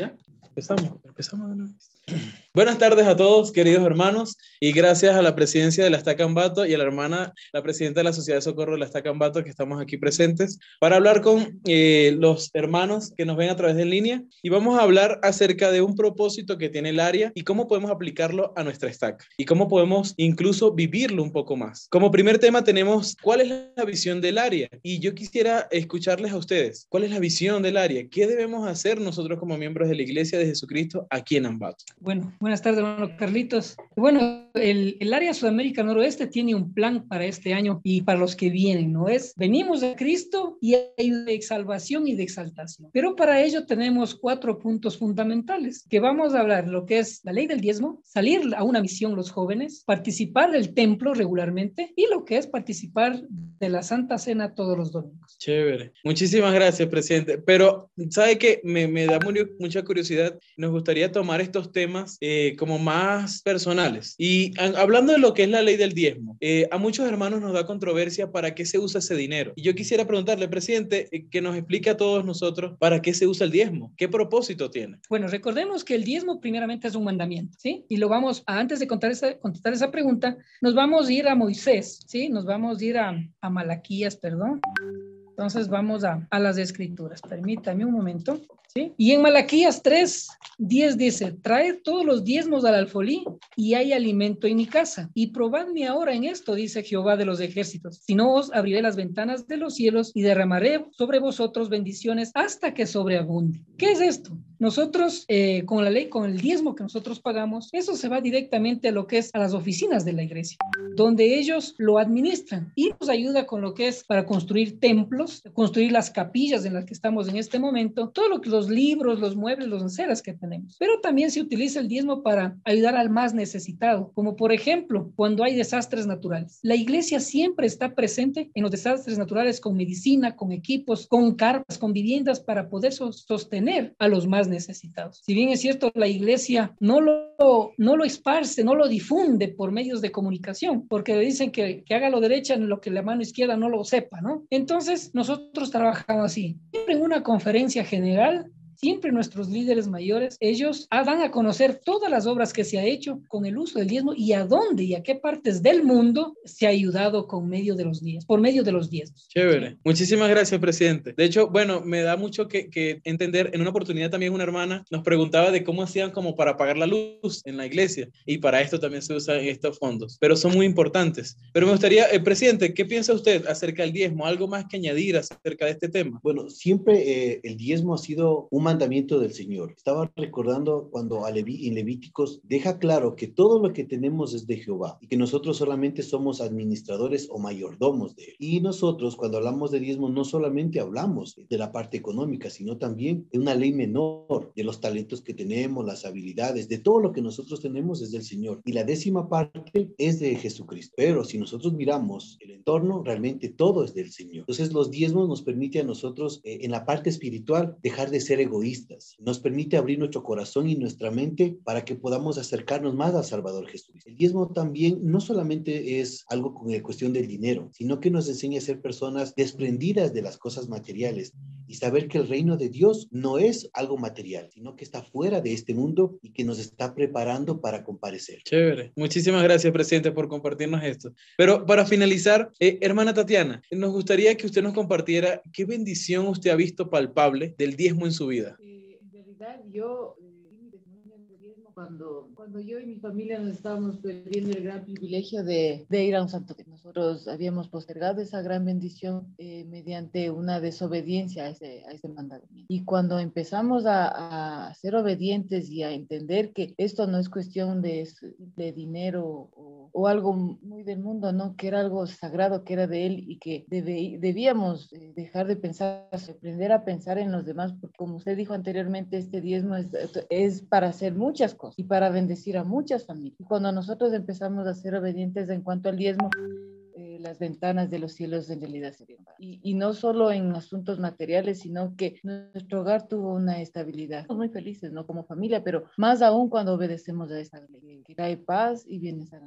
¿Ya? Empezamos, empezamos de nuevo. Buenas tardes a todos, queridos hermanos, y gracias a la presidencia de la Estacambato y a la hermana, la presidenta de la Sociedad de Socorro de la Estacambato, que estamos aquí presentes, para hablar con eh, los hermanos que nos ven a través de línea. Y vamos a hablar acerca de un propósito que tiene el área y cómo podemos aplicarlo a nuestra estaca y cómo podemos incluso vivirlo un poco más. Como primer tema tenemos cuál es la visión del área. Y yo quisiera escucharles a ustedes, ¿cuál es la visión del área? ¿Qué debemos hacer nosotros como miembros de la Iglesia de Jesucristo aquí en Ambato? Bueno, buenas tardes, hermano Carlitos. Bueno, el, el, área Sudamérica Noroeste tiene un plan para este año y para los que vienen, ¿no es? Venimos de Cristo y hay de salvación y de exaltación. Pero para ello tenemos cuatro puntos fundamentales que vamos a hablar, lo que es la ley del diezmo, salir a una misión los jóvenes, participar del templo regularmente y lo que es participar de la Santa Cena todos los domingos. Chévere. Muchísimas gracias, presidente. Pero, ¿sabe qué? Me, me da muy, mucha curiosidad. Nos gustaría tomar estos temas eh, como más personales. Y a, hablando de lo que es la ley del diezmo, eh, a muchos hermanos nos da controversia para qué se usa ese dinero. Y yo quisiera preguntarle, presidente, eh, que nos explique a todos nosotros para qué se usa el diezmo, qué propósito tiene. Bueno, recordemos que el diezmo primeramente es un mandamiento, ¿sí? Y lo vamos, a, antes de contar esa, contestar esa pregunta, nos vamos a ir a Moisés, ¿sí? Nos vamos a ir a, a Malaquías, perdón. Entonces vamos a, a las escrituras. Permítame un momento. Y en Malaquías 3, 10 dice, trae todos los diezmos al alfolí y hay alimento en mi casa. Y probadme ahora en esto, dice Jehová de los ejércitos. Si no os abriré las ventanas de los cielos y derramaré sobre vosotros bendiciones hasta que sobreabunde. ¿Qué es esto? Nosotros, eh, con la ley, con el diezmo que nosotros pagamos, eso se va directamente a lo que es a las oficinas de la iglesia, donde ellos lo administran y nos ayuda con lo que es para construir templos, construir las capillas en las que estamos en este momento, todo lo que los libros, los muebles, los enceras que tenemos. Pero también se utiliza el diezmo para ayudar al más necesitado, como por ejemplo cuando hay desastres naturales. La iglesia siempre está presente en los desastres naturales con medicina, con equipos, con carpas, con viviendas para poder sostener a los más necesitados. Si bien es cierto, la iglesia no lo, no lo esparce, no lo difunde por medios de comunicación, porque le dicen que, que haga lo derecha en lo que la mano izquierda no lo sepa, ¿no? Entonces, nosotros trabajamos así. Siempre en una conferencia general siempre nuestros líderes mayores, ellos dan a conocer todas las obras que se ha hecho con el uso del diezmo y a dónde y a qué partes del mundo se ha ayudado con medio de los diezmos, por medio de los diezmos. Chévere. Muchísimas gracias, presidente. De hecho, bueno, me da mucho que, que, entender. En una oportunidad también una hermana nos preguntaba de cómo hacían como para pagar la luz en la iglesia y para esto también se usan estos fondos, pero son muy importantes. Pero me gustaría, eh, presidente, ¿qué piensa usted acerca del diezmo? ¿Algo más que añadir acerca de este tema? Bueno, siempre eh, el diezmo ha sido un mandamiento del Señor. Estaba recordando cuando a en Levíticos deja claro que todo lo que tenemos es de Jehová y que nosotros solamente somos administradores o mayordomos de él. Y nosotros cuando hablamos de diezmo no solamente hablamos de la parte económica, sino también de una ley menor, de los talentos que tenemos, las habilidades, de todo lo que nosotros tenemos es del Señor. Y la décima parte es de Jesucristo. Pero si nosotros miramos el entorno, realmente todo es del Señor. Entonces los diezmos nos permite a nosotros eh, en la parte espiritual dejar de ser egoístas nos permite abrir nuestro corazón y nuestra mente para que podamos acercarnos más al Salvador Jesús. El diezmo también no solamente es algo con la cuestión del dinero, sino que nos enseña a ser personas desprendidas de las cosas materiales y saber que el reino de Dios no es algo material, sino que está fuera de este mundo y que nos está preparando para comparecer. Chévere. Muchísimas gracias, presidente, por compartirnos esto. Pero para finalizar, eh, hermana Tatiana, nos gustaría que usted nos compartiera qué bendición usted ha visto palpable del diezmo en su vida. Sí yo cuando, cuando yo y mi familia nos estábamos perdiendo el gran privilegio de, de ir a un santo que nosotros habíamos postergado esa gran bendición eh, mediante una desobediencia a ese, a ese mandamiento. Y cuando empezamos a, a, ser obedientes y a entender que esto no es cuestión de, de dinero o, algo muy del mundo, ¿no? Que era algo sagrado, que era de él y que debe, debíamos eh, dejar de pensar, aprender a pensar en los demás, porque como usted dijo anteriormente, este diezmo es, es para hacer muchas cosas y para bendecir a muchas familias. Y cuando nosotros empezamos a ser obedientes en cuanto al diezmo, eh, las ventanas de los cielos en realidad se y, y no solo en asuntos materiales, sino que nuestro hogar tuvo una estabilidad. Estamos muy felices, ¿no? Como familia, pero más aún cuando obedecemos a esta ley, que trae paz y bienestar.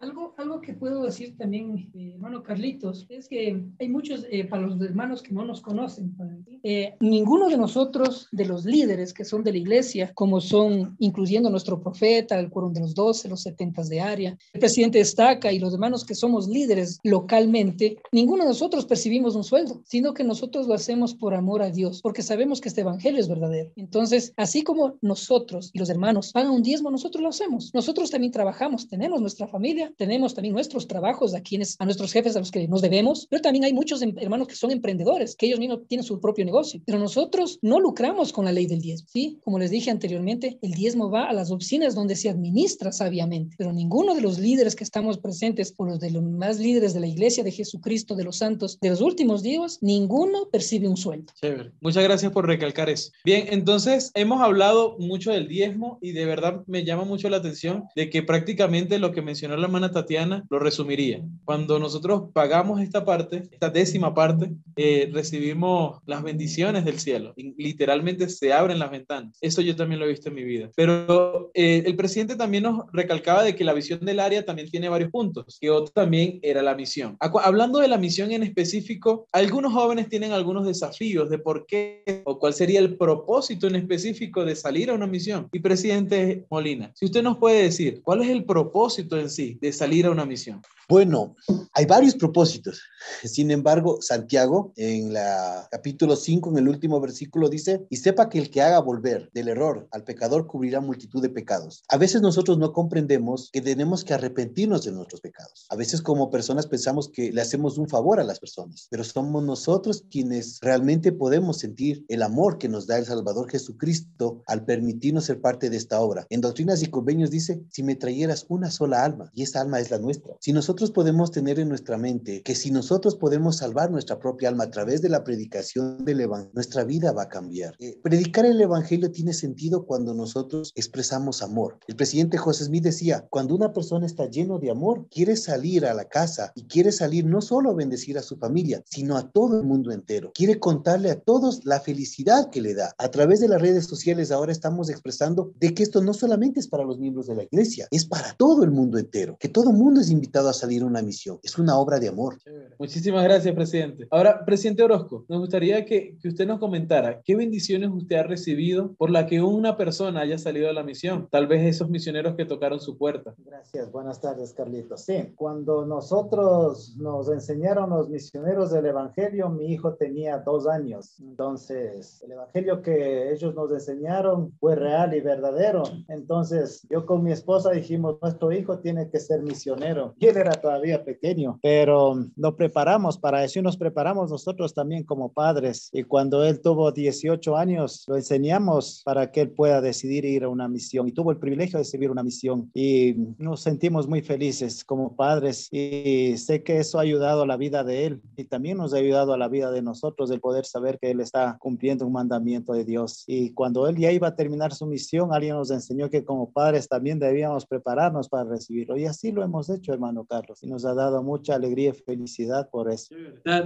Algo, algo que puedo decir también, eh, hermano Carlitos, es que hay muchos, eh, para los hermanos que no nos conocen, eh, ninguno de nosotros, de los líderes que son de la iglesia, como son, incluyendo nuestro profeta, el quórum de los doce, los setentas de área, el presidente destaca y los hermanos que somos líderes localmente, ninguno de nosotros percibimos un sueldo, sino que nosotros lo hacemos por amor a Dios, porque sabemos que este evangelio es verdadero. Entonces, así como nosotros y los hermanos pagan un diezmo, nosotros lo hacemos. Nosotros también trabajamos, tenemos nuestra familia, tenemos también nuestros trabajos a quienes, a nuestros jefes a los que nos debemos, pero también hay muchos em, hermanos que son emprendedores, que ellos mismos tienen su propio negocio, pero nosotros no lucramos con la ley del diezmo, ¿sí? Como les dije anteriormente, el diezmo va a las oficinas donde se administra sabiamente, pero ninguno de los líderes que estamos presentes o los de los más líderes de la iglesia de Jesucristo, de los santos de los últimos días, ninguno percibe un sueldo. Chévere. Muchas gracias por recalcar eso. Bien, entonces hemos hablado mucho del diezmo y de verdad me llama mucho la atención de que prácticamente lo que mencionó la hermana Tatiana lo resumiría. Cuando nosotros pagamos esta parte, esta décima parte, eh, recibimos las bendiciones del cielo. Literalmente se abren las ventanas. Eso yo también lo he visto en mi vida. Pero eh, el presidente también nos recalcaba de que la visión del área también tiene varios puntos, que otro también era la misión. Hablando de la misión en específico, algunos jóvenes tienen algunos desafíos de por qué o cuál sería el propósito en específico de salir a una misión. Y presidente Molina, si usted nos puede decir cuál es el propósito en sí de salir a una misión. Bueno, hay varios propósitos. Sin embargo, Santiago, en la capítulo 5, en el último versículo, dice, y sepa que el que haga volver del error al pecador cubrirá multitud de pecados. A veces nosotros no comprendemos que tenemos que arrepentirnos de nuestros pecados. A veces como personas pensamos que le hacemos un favor a las personas, pero somos nosotros quienes realmente podemos sentir el amor que nos da el Salvador Jesucristo al permitirnos ser parte de esta obra. En Doctrinas y Convenios dice, si me trayeras una sola alma, y alma es la nuestra. Si nosotros podemos tener en nuestra mente que si nosotros podemos salvar nuestra propia alma a través de la predicación del Evangelio, nuestra vida va a cambiar. Eh, predicar el Evangelio tiene sentido cuando nosotros expresamos amor. El presidente José Smith decía, cuando una persona está lleno de amor, quiere salir a la casa y quiere salir no solo a bendecir a su familia, sino a todo el mundo entero. Quiere contarle a todos la felicidad que le da. A través de las redes sociales ahora estamos expresando de que esto no solamente es para los miembros de la iglesia, es para todo el mundo entero, que todo el mundo es invitado a salir una misión. Es una obra de amor. Muchísimas gracias, presidente. Ahora, presidente Orozco, nos gustaría que, que, usted nos comentara qué bendiciones usted ha recibido por la que una persona haya salido a la misión. Tal vez esos misioneros que tocaron su puerta. Gracias. Buenas tardes, Carlitos. Sí, cuando nosotros nos enseñaron los misioneros del Evangelio, mi hijo tenía dos años. Entonces, el Evangelio que ellos nos enseñaron fue real y verdadero. Entonces, yo con mi esposa dijimos, nuestro hijo tiene que ser misionero. Y él era todavía pequeño, pero lo preparamos para eso y nos preparamos nosotros también como padres. Y cuando él tuvo 18 años, lo enseñamos para que él pueda decidir ir a una misión y tuvo el privilegio de recibir una misión y nos sentimos muy felices como padres y sé que eso ha ayudado a la vida de él y también nos ha ayudado a la vida de nosotros el poder saber que él está cumpliendo un mandamiento de Dios. Y cuando él ya iba a terminar su misión, alguien nos enseñó que como padres también debíamos prepararnos para recibirlo y así lo hemos hecho, hermano Carlos y nos ha dado mucha alegría y felicidad por eso.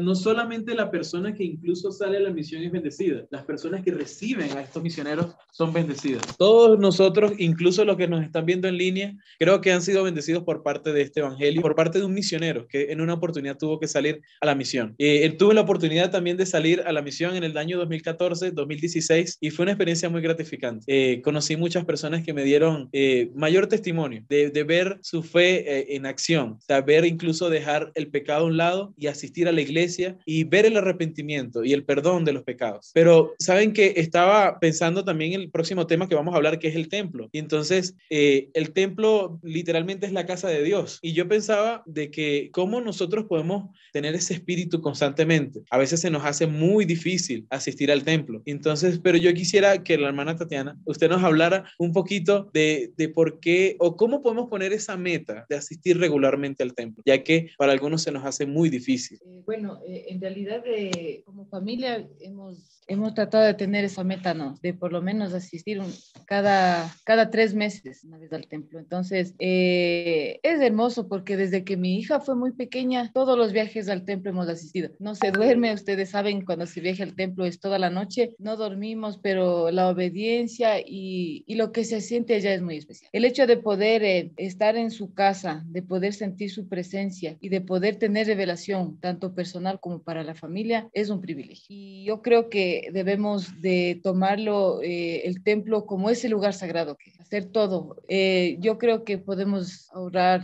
No solamente la persona que incluso sale a la misión es bendecida, las personas que reciben a estos misioneros son bendecidas. Todos nosotros, incluso los que nos están viendo en línea, creo que han sido bendecidos por parte de este evangelio, por parte de un misionero que en una oportunidad tuvo que salir a la misión. Eh, él tuvo la oportunidad también de salir a la misión en el año 2014, 2016 y fue una experiencia muy gratificante. Eh, conocí muchas personas que me dieron eh, mayor testimonio de, de, ver su fe en acción, saber incluso dejar el pecado a un lado y asistir a la iglesia y ver el arrepentimiento y el perdón de los pecados. Pero saben que estaba pensando también en el próximo tema que vamos a hablar, que es el templo. Y entonces eh, el templo literalmente es la casa de Dios. Y yo pensaba de que cómo nosotros podemos tener ese espíritu constantemente. A veces se nos hace muy difícil asistir al templo. Entonces, pero yo quisiera que la hermana Tatiana, usted nos hablara un poquito de, de por qué o cómo podemos poner esa meta de asistir regularmente al templo, ya que para algunos se nos hace muy difícil. Eh, bueno, eh, en realidad eh, como familia hemos hemos tratado de tener esa meta, ¿no? De por lo menos asistir cada, cada tres meses una vez al templo. Entonces, eh, es hermoso porque desde que mi hija fue muy pequeña, todos los viajes al templo hemos asistido. No se duerme, ustedes saben, cuando se viaja al templo es toda la noche, no dormimos, pero la obediencia y, y lo que se siente allá es muy especial. El hecho de poder eh, estar en su casa, de poder sentir su presencia y de poder tener revelación, tanto personal como para la familia, es un privilegio. Y yo creo que debemos de tomarlo eh, el templo como ese lugar sagrado, que hacer todo. Eh, yo creo que podemos ahorrar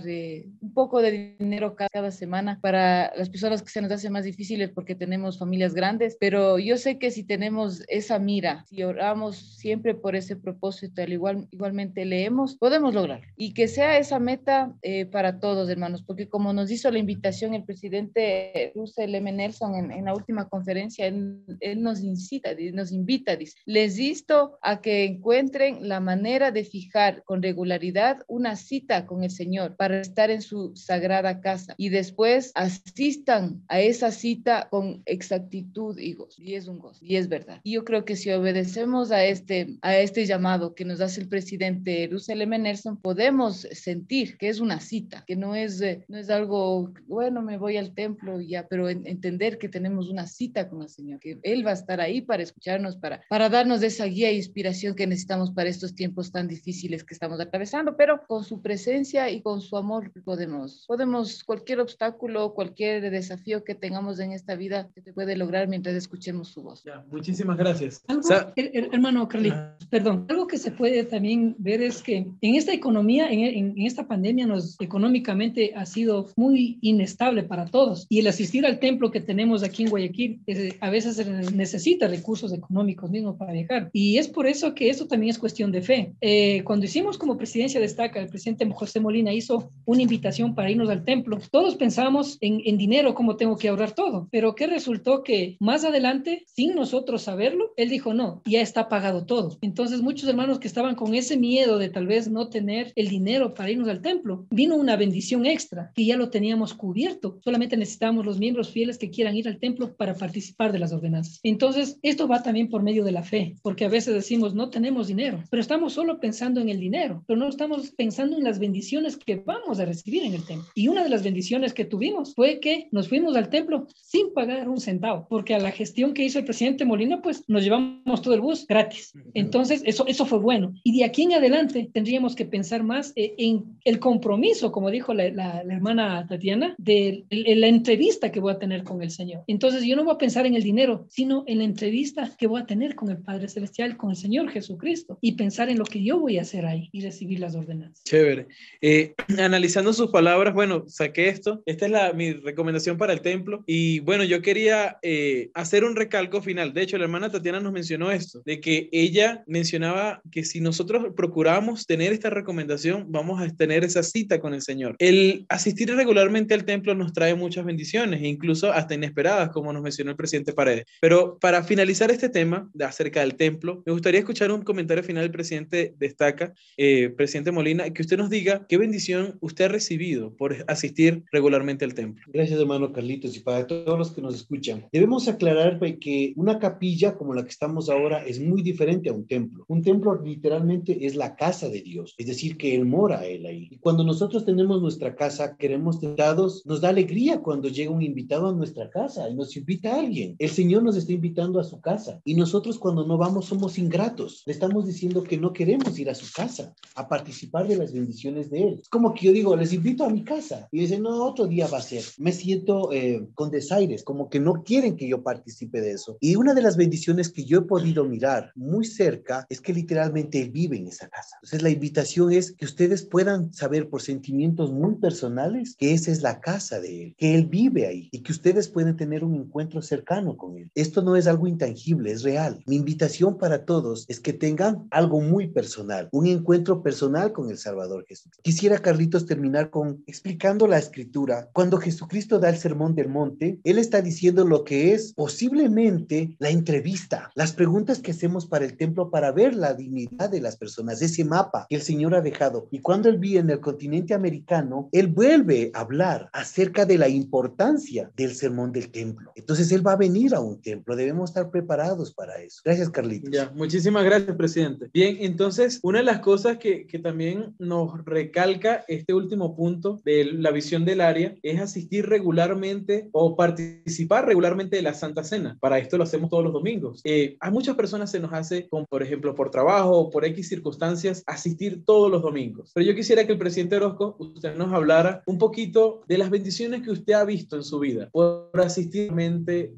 un poco de dinero cada semana para las personas que se nos hace más difíciles porque tenemos familias grandes, pero yo sé que si tenemos esa mira, si oramos siempre por ese propósito, al igual, igualmente leemos, podemos lograr. Y que sea esa meta eh, para todos, hermanos, porque como nos hizo la invitación el presidente Russell M. Nelson en, en la última conferencia, él, él, nos incita, nos invita, dice, les insto a que encuentren la manera de fijar con regularidad una cita con el Señor para estar en su sagrada casa y después asistan a esa cita con exactitud y gozo. Y es un gozo, y es verdad. Y yo creo que si obedecemos a este, a este llamado que nos hace el presidente M. Nelson, podemos sentir que es una cita, que no es, eh, no es algo, bueno, me voy al templo y ya, pero entender que tenemos una cita con el Señor, que Él va a estar ahí para escucharnos, para, para darnos esa guía e inspiración que necesitamos para estos tiempos tan difíciles que estamos atravesando, pero con su presencia y con su amor podemos, podemos cualquier obstáculo, cualquier desafío que tengamos en esta vida, se puede lograr mientras escuchemos su voz. Ya, muchísimas gracias. Algo, o sea, hermano Carlitos, perdón, algo que se puede también ver es que en esta economía, en, en, en, esta pandemia, nos económicamente ha sido muy inestable para todos. Y el asistir al templo que tenemos aquí en Guayaquil, es, a veces necesita recursos económicos mismo para viajar. Y es por eso que esto también es cuestión de fe. Eh, cuando hicimos como presidencia destaca, el presidente José Molina hizo una invitación para irnos al templo. Todos pensamos en, en dinero, cómo tengo que ahorrar todo. Pero ¿qué resultó? Que más adelante, sin nosotros saberlo, él dijo, no, ya está pagado todo. Entonces muchos hermanos que estaban con ese miedo de tal vez no tener el dinero para irnos al templo, vino una bendición extra que ya lo teníamos cubierto. Solamente necesitamos los miembros fieles que quieran ir al templo para participar de las ordenanzas. Entonces, esto va también por medio de la fe, porque a veces decimos, no tenemos dinero, pero estamos solo pensando en el dinero, pero no estamos pensando en las bendiciones que vamos a recibir en el templo. Y una de las bendiciones que tuvimos fue que nos fuimos al templo sin pagar un centavo, porque a la gestión que hizo el presidente Molina, pues nos llevamos todo el bus gratis. Entonces, eso, eso fue bueno. Y de aquí en adelante tendríamos que pensar más eh, en el compromiso, como dijo la, la, la hermana Tatiana, de, de, la entrevista que voy a tener con el Señor. Entonces, yo no voy a pensar en el dinero, sino en la entrevista que voy a tener con el Padre Celestial, con el Señor Jesucristo, y pensar en lo que yo voy a hacer ahí y recibir las ordenanzas. Chévere. Eh, analizando sus palabras, bueno, saqué esto. Esta es la, mi recomendación para el templo. Y bueno, yo quería eh, hacer un recalco final. De hecho, la hermana Tatiana nos mencionó esto, de que ella mencionaba que si nosotros procuramos tener esta recomendación, vamos a tener esa cita con el Señor. El asistir regularmente al templo nos trae muchas bendiciones, incluso hasta inesperadas, como nos mencionó el presidente Paredes. Pero para finalizar este tema de acerca del templo, me gustaría escuchar un comentario final del presidente Destaca, eh, presidente Molina, que usted nos diga qué bendición usted ha recibido por asistir regularmente al templo. Gracias, hermano Carlitos, y para todos los que nos escuchan. Debemos aclarar que una capilla como la que estamos ahora es muy diferente a un templo. Un templo literalmente es la casa de Dios, es decir, que Él mora Él ahí. Y cuando nosotros tenemos nuestra casa, queremos tentados, nos da alegría cuando llega un invitado a nuestra casa y nos invita a alguien. El Señor nos está invitando a su casa y nosotros cuando no vamos somos ingratos. Le estamos diciendo que no queremos ir a su casa a participar de las bendiciones de Él. Es como que yo digo, les invito a mi casa y dicen, no, otro día va a ser. Me siento eh, con desaires, como que no quieren que yo participe de eso. Y una de las bendiciones que yo he podido mirar muy cerca es que literalmente Él vive en esa casa. Entonces la invitación es que ustedes puedan saber por sentimientos muy personales que esa es la casa de Él, que Él vive ahí y que ustedes pueden tener un encuentro cercano con Él. Esto no es algo intangible, es real. Mi invitación para todos es que tengan algo muy personal, un encuentro personal con el Salvador Jesús. Quisiera, Carlitos, terminar con explicando la escritura. Cuando Jesucristo da el sermón del monte, Él está diciendo lo que es posiblemente la entrevista, las preguntas que hacemos para el templo para ver la dignidad de las personas, ese mapa que el Señor ha dejado. Y cuando Él vive en el continente americano, Él vuelve a hablar acerca de la importancia del sermón del templo. Entonces Él va a venir a un templo, debemos estar preparados para eso. Gracias, Carlitos. Ya, muchísimas gracias, presidente. Bien, entonces, una de las cosas que, que también nos recalca este último punto de la visión del área es asistir regularmente o participar regularmente de la Santa Cena. Para esto lo hacemos todos los domingos. Eh, a muchas personas se nos hace, como por ejemplo por trabajo o por X circunstancias, asistir todos los domingos. Pero yo quisiera que el presidente Orozco, usted nos hablara un poquito de las bendiciones que usted ha visto en su vida por asistir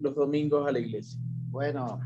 los domingos a la iglesia. Bueno,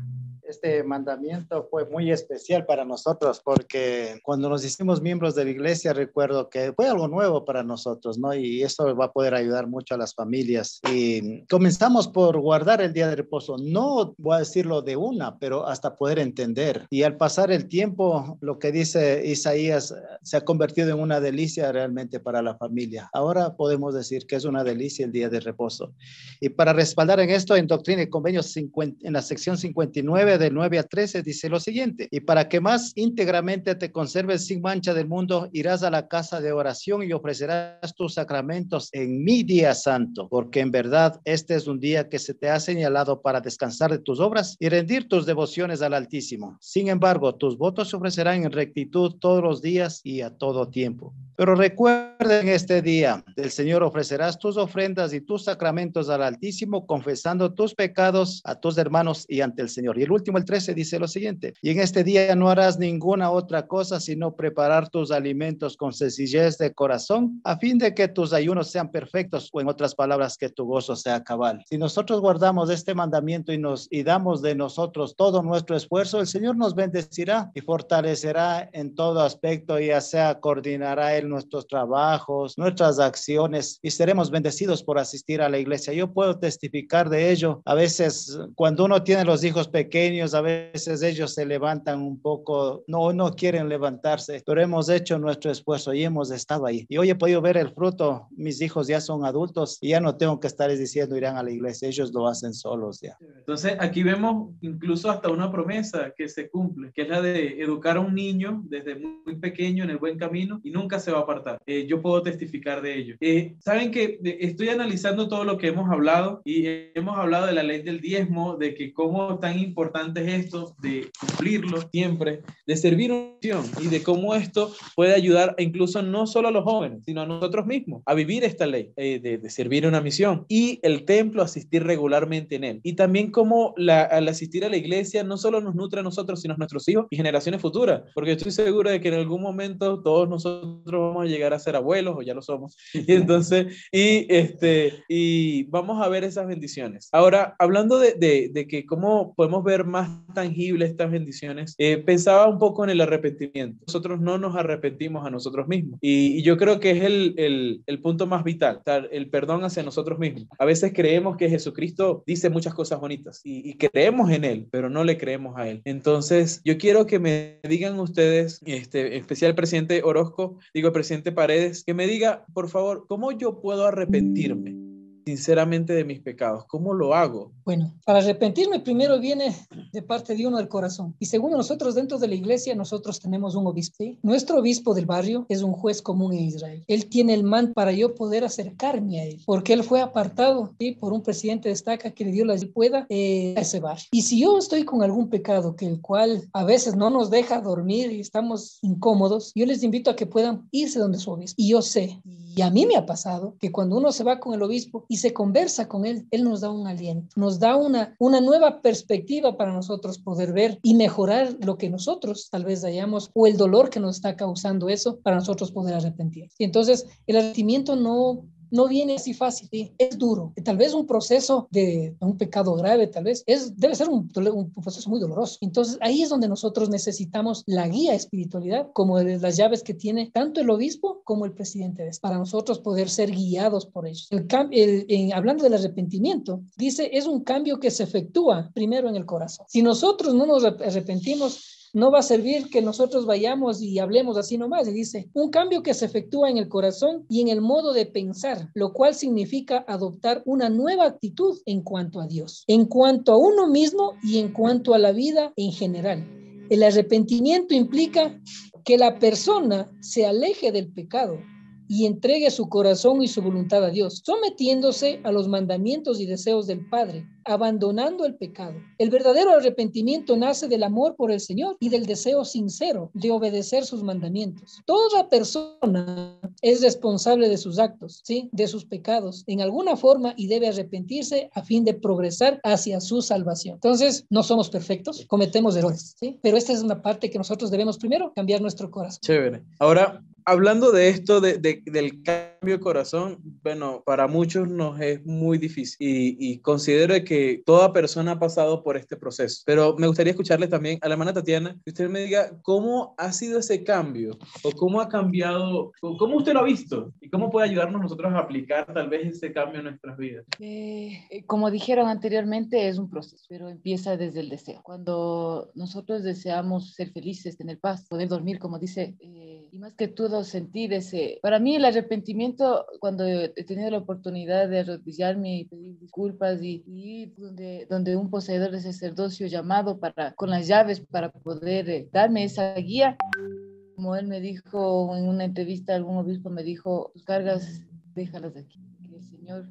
este mandamiento fue muy especial para nosotros porque cuando nos hicimos miembros de la iglesia recuerdo que fue algo nuevo para nosotros, ¿no? Y esto va a poder ayudar mucho a las familias. Y comenzamos por guardar el día de reposo, no voy a decirlo de una, pero hasta poder entender. Y al pasar el tiempo, lo que dice Isaías se ha convertido en una delicia realmente para la familia. Ahora podemos decir que es una delicia el día de reposo. Y para respaldar en esto, en Doctrina y Convenios 50, en la sección 59 del 9 a 13 dice lo siguiente, y para que más íntegramente te conserves sin mancha del mundo, irás a la casa de oración y ofrecerás tus sacramentos en mi día santo, porque en verdad este es un día que se te ha señalado para descansar de tus obras y rendir tus devociones al Altísimo. Sin embargo, tus votos se ofrecerán en rectitud todos los días y a todo tiempo. Pero recuerden este día, del Señor ofrecerás tus ofrendas y tus sacramentos al Altísimo, confesando tus pecados a tus hermanos y ante el Señor. Y el último, el 13, dice lo siguiente, y en este día no harás ninguna otra cosa sino preparar tus alimentos con sencillez de corazón, a fin de que tus ayunos sean perfectos, o en otras palabras, que tu gozo sea cabal. Si nosotros guardamos este mandamiento y nos y damos de nosotros todo nuestro esfuerzo, el Señor nos bendecirá y fortalecerá en todo aspecto, ya sea coordinará Él nuestros trabajos, nuestras acciones, y seremos bendecidos por asistir a la iglesia. Yo puedo testificar de ello. A veces, cuando uno tiene los hijos pequeños, a veces ellos se levantan un poco, no, no quieren levantarse, pero hemos hecho nuestro esfuerzo y hemos estado ahí. Y hoy he podido ver el fruto, mis hijos ya son adultos y ya no tengo que estarles diciendo irán a la iglesia, ellos lo hacen solos ya. Entonces aquí vemos incluso hasta una promesa que se cumple, que es la de educar a un niño desde muy pequeño en el buen camino y nunca se va a apartar. Eh, yo puedo testificar de ello. Eh, Saben que estoy analizando todo lo que hemos hablado y hemos hablado de la ley del diezmo, de que cómo tan importante es esto, de cumplirlo siempre, de servir una misión y de cómo esto puede ayudar incluso no solo a los jóvenes, sino a nosotros mismos a vivir esta ley, eh, de, servir una misión y el templo asistir regularmente en él. Y también cómo la, al asistir a la iglesia no solo nos nutre a nosotros, sino a nuestros hijos y generaciones futuras, porque estoy seguro de que en algún momento todos nosotros vamos a llegar a ser abuelos o ya lo somos. Y entonces, y, este, y vamos a ver esas bendiciones. Ahora, hablando de, de, de que cómo podemos ver más tangible estas bendiciones, eh, pensaba un poco en el arrepentimiento. Nosotros no nos arrepentimos a nosotros mismos y, yo creo que es el, el, el punto más vital, el perdón hacia nosotros mismos. A veces creemos que Jesucristo dice muchas cosas bonitas y, y creemos en Él, pero no le creemos a Él. Entonces, yo quiero que me digan ustedes, este, especial presidente Orozco, digo presidente Paredes, que me diga, por favor, ¿cómo yo puedo arrepentirme? Sinceramente de mis pecados. ¿Cómo lo hago? Bueno, para arrepentirme primero viene de parte de uno del corazón. Y segundo, nosotros dentro de la iglesia, nosotros tenemos un obispo. Nuestro obispo del barrio es un juez común en Israel. Él tiene el man para yo poder acercarme a él, porque él fue apartado ¿sí? por un presidente de estaca que le dio la pueda eh, a ese barrio. Y si yo estoy con algún pecado que el cual a veces no nos deja dormir y estamos incómodos, yo les invito a que puedan irse donde su obispo. Y yo sé, y a mí me ha pasado, que cuando uno se va con el obispo y se conversa con él, él nos da un aliento, nos da una, una nueva perspectiva para nosotros poder ver y mejorar lo que nosotros tal vez hayamos o el dolor que nos está causando eso para nosotros poder arrepentir. Y entonces el arrepentimiento no no viene así fácil, es duro. Tal vez un proceso de un pecado grave, tal vez, es, debe ser un, proceso muy doloroso. Entonces ahí es donde nosotros necesitamos la guía espiritualidad, como de las llaves que tiene tanto el obispo como el presidente, de para nosotros poder ser guiados por ellos. El, hablando del arrepentimiento, dice, es un cambio que se efectúa primero en el corazón. Si nosotros no nos arrepentimos, no va a servir que nosotros vayamos y hablemos así nomás. Y dice, un cambio que se efectúa en el corazón y en el modo de pensar, lo cual significa adoptar una nueva actitud en cuanto a Dios, en cuanto a uno mismo y en cuanto a la vida en general. El arrepentimiento implica que la persona se aleje del pecado y entregue su corazón y su voluntad a Dios, sometiéndose a los mandamientos y deseos del Padre, abandonando el pecado. El verdadero arrepentimiento nace del amor por el Señor y del deseo sincero de obedecer sus mandamientos. Toda persona es responsable de sus actos, ¿sí? de sus pecados, en alguna forma y debe arrepentirse a fin de progresar hacia su salvación. Entonces, no somos perfectos, cometemos errores, ¿sí? pero esta es una parte que nosotros debemos primero cambiar nuestro corazón. Chévere. Ahora, hablando de esto, de, del cambio de corazón, bueno, para muchos nos es muy difícil y, y, considero que toda persona ha pasado por este proceso. Pero me gustaría escucharle también a la hermana Tatiana, que usted me diga cómo ha sido ese cambio o cómo ha cambiado, cómo usted lo ha visto y cómo puede ayudarnos nosotros a aplicar tal vez ese cambio en nuestras vidas. Eh como dijeron anteriormente, es un proceso, pero empieza desde el deseo. Cuando nosotros deseamos ser felices, tener paz, poder dormir, como dice, eh, y más que todo, sentir ese... Para mí el arrepentimiento, cuando he tenido la oportunidad de arrodillarme y pedir disculpas y, ir donde, donde un poseedor de sacerdocio llamado para, con las llaves para poder eh, darme esa guía, como él me dijo en una entrevista, algún obispo me dijo, tus cargas, déjalas aquí, que el Señor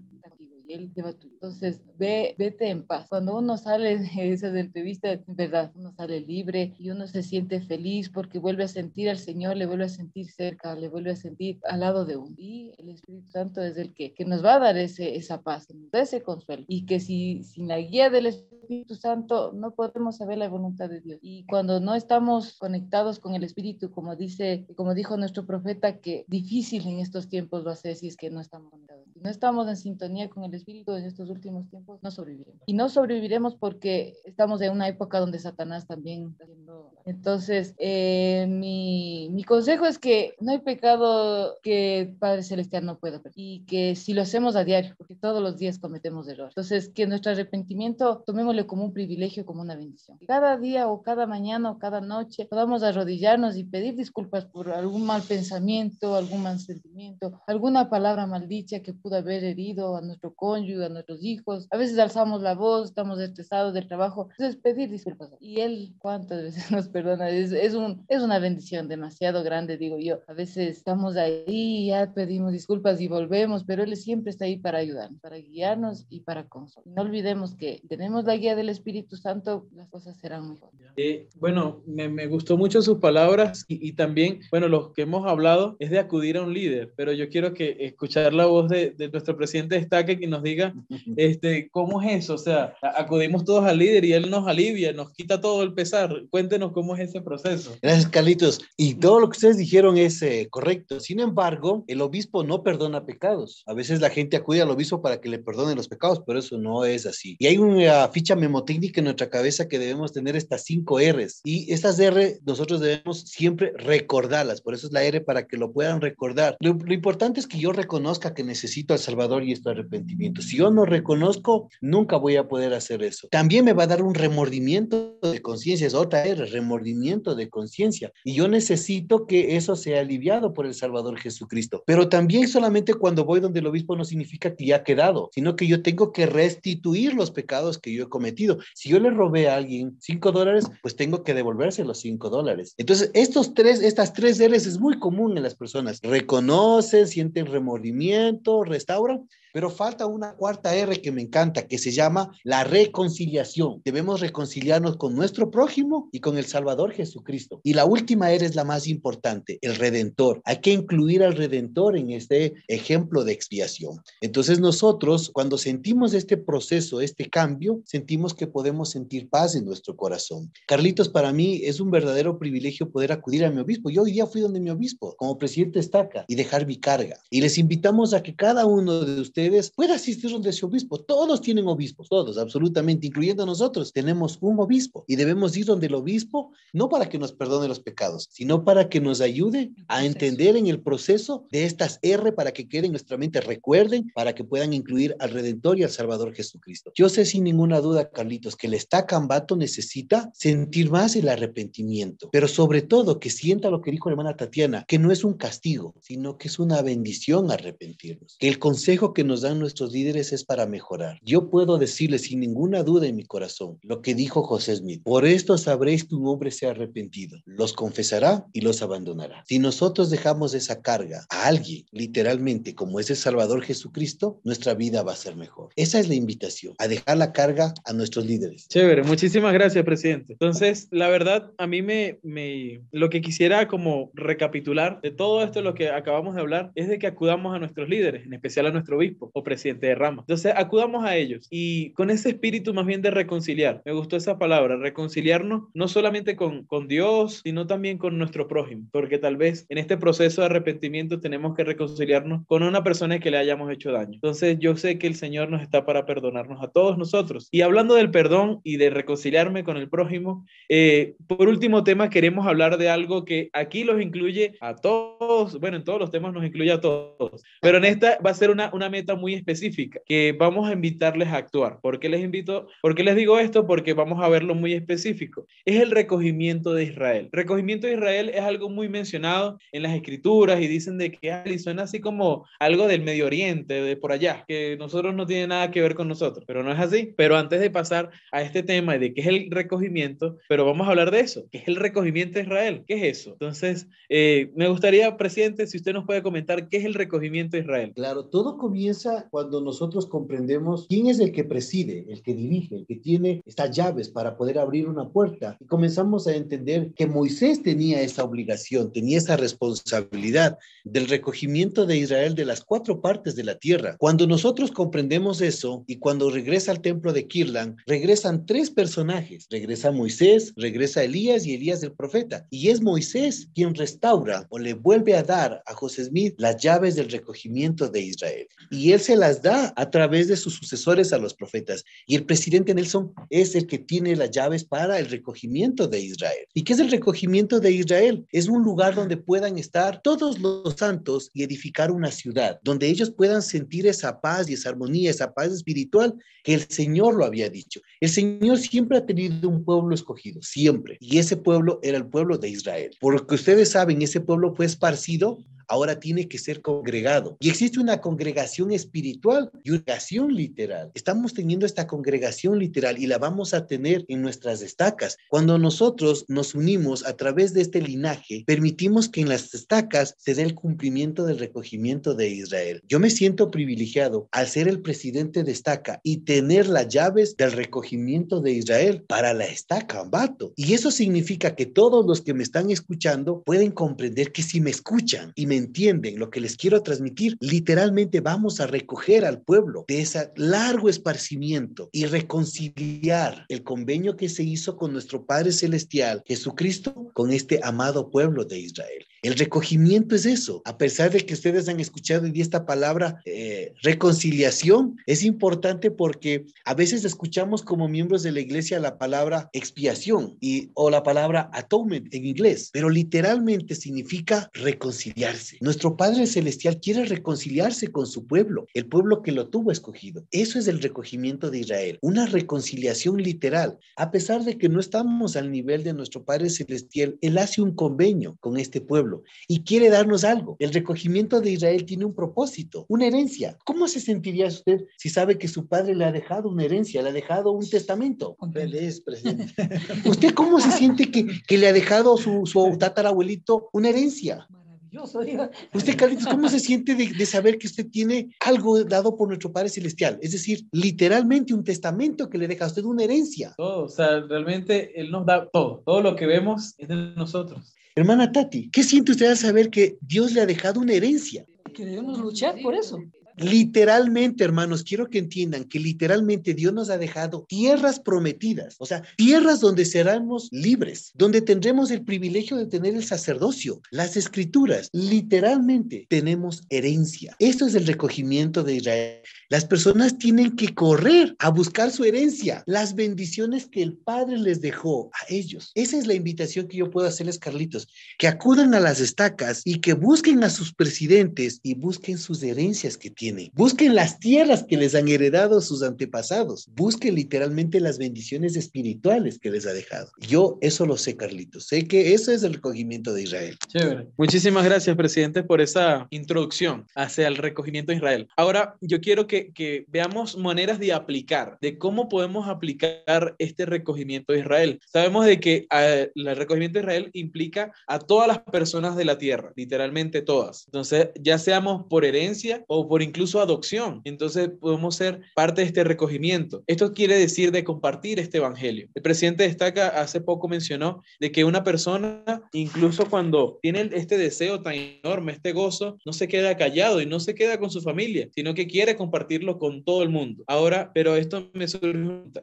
y él lleva tu. Entonces, ve, vete en paz. Cuando uno sale de esas entrevistas, en verdad, uno sale libre y uno se siente feliz porque vuelve a sentir al Señor, le vuelve a sentir cerca, le vuelve a sentir al lado de uno. Y el Espíritu Santo es el que, que nos va a dar ese, esa paz, nos da ese consuelo. Y que si sin la guía del Espíritu Santo no podemos saber la voluntad de Dios. Y cuando no estamos conectados con el Espíritu, como dice, como dijo nuestro profeta, que difícil en estos tiempos va a ser si es que no estamos conectados. Si no estamos en sintonía con el espíritu en estos últimos tiempos, no sobreviviremos. Y no sobreviviremos porque estamos en una época donde Satanás también está haciendo... Entonces, eh, mi, mi, consejo es que no hay pecado que Padre Celestial no pueda perder. Y que si lo hacemos a diario, porque todos los días cometemos errores. Entonces, que nuestro arrepentimiento tomémosle como un privilegio, como una bendición. Cada día o cada mañana o cada noche podamos arrodillarnos y pedir disculpas por algún mal pensamiento, algún mal sentimiento, alguna palabra maldicha que pudo haber herido a nuestro cónyuge, a nuestros hijos. A veces alzamos la voz, estamos estresados del trabajo. Entonces, pedir disculpas. Y Él, ¿cuántas veces nos perdona? Es, es, un, es una bendición demasiado grande, digo yo. A veces estamos ahí, ya pedimos disculpas y volvemos, pero Él siempre está ahí para ayudarnos, para guiarnos y para consolar. No olvidemos que tenemos la guía del Espíritu Santo, las cosas serán mejor. Eh, bueno, me, me, gustó mucho sus palabras y, y, también, bueno, los que hemos hablado es de acudir a un líder, pero yo quiero que escuchar la voz de, de nuestro presidente Destaque que nos diga este, ¿cómo es eso? O sea, acudimos todos al líder y él nos alivia, nos quita todo el pesar. Cuéntenos cómo es ese proceso. Gracias, Carlitos. Y todo lo que ustedes dijeron es eh, correcto. Sin embargo, el obispo no perdona pecados. A veces la gente acude al obispo para que le perdone los pecados, pero eso no es así. Y hay una ficha memotécnica en nuestra cabeza que debemos tener estas cinco R's. Y estas R nosotros debemos siempre recordarlas. Por eso es la R para que lo puedan recordar. Lo, lo importante es que yo reconozca que necesito al Salvador y esto arrepentimiento. Si yo no reconozco, nunca voy a poder hacer eso. También me va a dar un remordimiento de conciencia, es otra R, remordimiento de conciencia. Y yo necesito que eso sea aliviado por el Salvador Jesucristo. Pero también solamente cuando voy donde el obispo no significa que ya ha quedado, sino que yo tengo que restituir los pecados que yo he cometido. Si yo le robé a alguien cinco dólares, pues tengo que devolverse los cinco dólares. Entonces, estos tres, estas tres R's es muy común en las personas. Reconocen, sienten remordimiento, restauran, pero falta una cuarta R que me encanta, que se llama la reconciliación. Debemos reconciliarnos con nuestro prójimo y con el Salvador Jesucristo. Y la última R es la más importante, el Redentor. Hay que incluir al Redentor en este ejemplo de expiación. Entonces nosotros, cuando sentimos este proceso, este cambio, sentimos que podemos sentir paz en nuestro corazón. Carlitos, para mí es un verdadero privilegio poder acudir a mi obispo. Yo hoy día fui donde mi obispo, como presidente estaca, y dejar mi carga. Y les invitamos a que cada uno de ustedes puede asistir donde su obispo. Todos tienen obispos, todos, absolutamente, incluyendo nosotros. Tenemos un obispo y debemos ir donde el obispo, no para que nos perdone los pecados, sino para que nos ayude a entender en el proceso de estas R para que queden en nuestra mente, recuerden, para que puedan incluir al Redentor y al Salvador Jesucristo. Yo sé sin ninguna duda, Carlitos, que el Estacambato necesita sentir más el arrepentimiento, pero sobre todo que sienta lo que dijo la hermana Tatiana, que no es un castigo, sino que es una bendición arrepentirnos. Que el consejo que nos dan nuestros líderes es para mejorar. Yo puedo decirle sin ninguna duda en mi corazón lo que dijo José Smith. Por esto sabréis que un hombre se ha arrepentido. Los confesará y los abandonará. Si nosotros dejamos esa carga a alguien, literalmente, como es el Salvador Jesucristo, nuestra vida va a ser mejor. Esa es la invitación, a dejar la carga a nuestros líderes. Chévere, muchísimas gracias, presidente. Entonces, la verdad, a mí me, me, lo que quisiera como recapitular de todo esto, lo que acabamos de hablar, es de que acudamos a nuestros líderes, en especial a nuestro obispo o presidente de rama. Entonces, acudamos a ellos y con ese espíritu más bien de reconciliar. Me gustó esa palabra, reconciliarnos no solamente con, con Dios, sino también con nuestro prójimo, porque tal vez en este proceso de arrepentimiento tenemos que reconciliarnos con una persona que le hayamos hecho daño. Entonces, yo sé que el Señor nos está para perdonarnos a todos nosotros. Y hablando del perdón y de reconciliarme con el prójimo, eh, por último tema, queremos hablar de algo que aquí los incluye a todos, bueno, en todos los temas nos incluye a todos, pero en esta va a ser una, una meta muy específica que vamos a invitarles a actuar. ¿Por qué les invito? ¿Por qué les digo esto? Porque vamos a verlo muy específico. Es el recogimiento de Israel. Recogimiento de Israel es algo muy mencionado en las escrituras y dicen de que ay, suena así como algo del Medio Oriente, de por allá, que nosotros no tiene nada que ver con nosotros, pero no es así. Pero antes de pasar a este tema de qué es el recogimiento, pero vamos a hablar de eso, qué es el recogimiento de Israel, ¿qué es eso? Entonces, eh, me gustaría, presidente, si usted nos puede comentar qué es el recogimiento de Israel. Claro, todo comienza cuando nosotros comprendemos quién es el que preside, el que dirige, el que tiene estas llaves para poder abrir una puerta y comenzamos a entender que Moisés tenía esa obligación, tenía esa responsabilidad del recogimiento de Israel de las cuatro partes de la tierra. Cuando nosotros comprendemos eso y cuando regresa al templo de Kirlan, regresan tres personajes. Regresa Moisés, regresa Elías y Elías el profeta. Y es Moisés quien restaura o le vuelve a dar a José Smith las llaves del recogimiento de Israel. Y él se las da a través de sus sucesores a los profetas. Y el presidente Nelson es el que tiene las llaves para el recogimiento de Israel. ¿Y qué es el recogimiento de Israel? Es un lugar donde puedan estar todos los santos y edificar una ciudad, donde ellos puedan sentir esa paz y esa armonía, esa paz espiritual que el Señor lo había dicho. El Señor siempre ha tenido un pueblo escogido, siempre. Y ese pueblo era el pueblo de Israel. Porque ustedes saben, ese pueblo fue esparcido ahora tiene que ser congregado. Y existe una congregación espiritual y una congregación literal. Estamos teniendo esta congregación literal y la vamos a tener en nuestras estacas. Cuando nosotros nos unimos a través de este linaje, permitimos que en las estacas se dé el cumplimiento del recogimiento de Israel. Yo me siento privilegiado al ser el presidente de estaca y tener las llaves del recogimiento de Israel para la estaca Ambato. Y eso significa que todos los que me están escuchando pueden comprender que si me escuchan y me entienden lo que les quiero transmitir, literalmente vamos a recoger al pueblo de ese largo esparcimiento y reconciliar el convenio que se hizo con nuestro Padre Celestial, Jesucristo, con este amado pueblo de Israel. El recogimiento es eso. A pesar de que ustedes han escuchado día esta palabra eh, reconciliación, es importante porque a veces escuchamos como miembros de la iglesia la palabra expiación y, o la palabra atonement en inglés, pero literalmente significa reconciliarse. Nuestro Padre Celestial quiere reconciliarse con su pueblo, el pueblo que lo tuvo escogido. Eso es el recogimiento de Israel, una reconciliación literal. A pesar de que no estamos al nivel de nuestro Padre Celestial, Él hace un convenio con este pueblo y quiere darnos algo. El recogimiento de Israel tiene un propósito, una herencia. ¿Cómo se sentiría usted si sabe que su padre le ha dejado una herencia, le ha dejado un testamento? Feliz, presidente. ¿Usted cómo se siente que, que le ha dejado su, su tatarabuelito una herencia? Maravilloso, digo. Usted, Carlitos, ¿cómo se siente de, de, saber que usted tiene algo dado por nuestro Padre Celestial? Es decir, literalmente un testamento que le deja a usted una herencia. Todo, o sea, realmente Él nos da todo. Todo lo que vemos es de nosotros. Hermana Tati, ¿qué siente usted al saber que Dios le ha dejado una herencia? Que debemos luchar por eso. Literalmente, hermanos, quiero que entiendan que literalmente Dios nos ha dejado tierras prometidas, o sea, tierras donde seremos libres, donde tendremos el privilegio de tener el sacerdocio, las escrituras. Literalmente tenemos herencia. Esto es el recogimiento de Israel. Las personas tienen que correr a buscar su herencia, las bendiciones que el Padre les dejó a ellos. Esa es la invitación que yo puedo hacerles, Carlitos, que acudan a las estacas y que busquen a sus presidentes y busquen sus herencias que tienen tienen. Busquen las tierras que les han heredado sus antepasados. Busquen literalmente las bendiciones espirituales que les ha dejado. Yo eso lo sé, Carlitos. Sé que eso es el recogimiento de Israel. Chévere. Muchísimas gracias, presidente, por esa introducción hacia el recogimiento de Israel. Ahora, yo quiero que, que veamos maneras de aplicar, de cómo podemos aplicar este recogimiento de Israel. Sabemos de que uh, el recogimiento de Israel implica a todas las personas de la tierra, literalmente todas. Entonces, ya seamos por herencia o por incluso adopción, entonces podemos ser parte de este recogimiento. Esto quiere decir de compartir este evangelio. El presidente destaca, hace poco mencionó, de que una persona, incluso cuando tiene este deseo tan enorme, este gozo, no se queda callado y no se queda con su familia, sino que quiere compartirlo con todo el mundo. Ahora, pero esto me surge,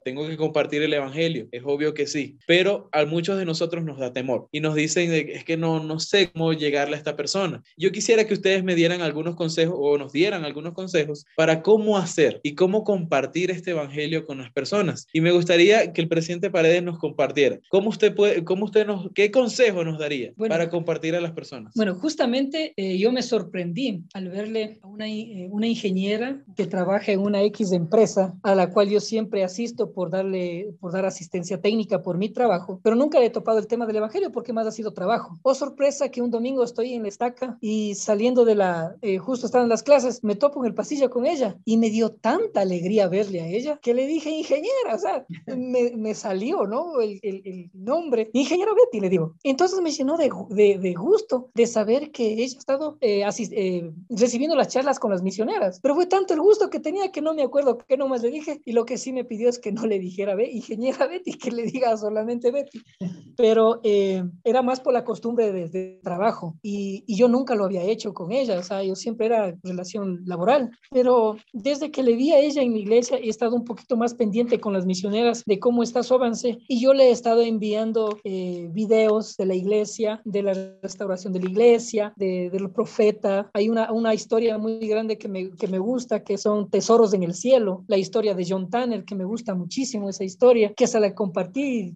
tengo que compartir el evangelio, es obvio que sí, pero a muchos de nosotros nos da temor y nos dicen, es que no, no sé cómo llegarle a esta persona. Yo quisiera que ustedes me dieran algunos consejos o nos dieran algunos consejos para cómo hacer y cómo compartir este evangelio con las personas. Y me gustaría que el presidente Paredes nos compartiera. ¿Cómo usted puede, cómo usted nos, qué consejo nos daría bueno, para compartir a las personas? Bueno, justamente eh, yo me sorprendí al verle a una, eh, una ingeniera que trabaja en una X empresa a la cual yo siempre asisto por darle, por dar asistencia técnica por mi trabajo, pero nunca le he topado el tema del evangelio porque más ha sido trabajo. Oh, sorpresa que un domingo estoy en la estaca y saliendo de la, eh, justo están las clases, me topo en el pasillo con ella y me dio tanta alegría verle a ella que le dije, ingeniera, o sea, me, me salió, ¿no? El, el, el, nombre, ingeniero Betty, le digo. Entonces me llenó de, de, de gusto de saber que ella ha estado eh, asist, eh, recibiendo las charlas con las misioneras, pero fue tanto el gusto que tenía que no me acuerdo qué nomás le dije. Y lo que sí me pidió es que no le dijera, ve, ingeniera Betty, que le diga solamente Betty, pero eh, era más por la costumbre de, de trabajo. Y, y, yo nunca lo había hecho con ella, o sea, yo siempre era relación laboral, pero desde que le vi a ella en la iglesia he estado un poquito más pendiente con las misioneras de cómo está su avance y yo le he estado enviando eh, videos de la iglesia, de la restauración de la iglesia, de, del profeta. Hay una, una historia muy grande que me, que me gusta, que son Tesoros en el Cielo, la historia de John Tanner, que me gusta muchísimo esa historia, que se la compartí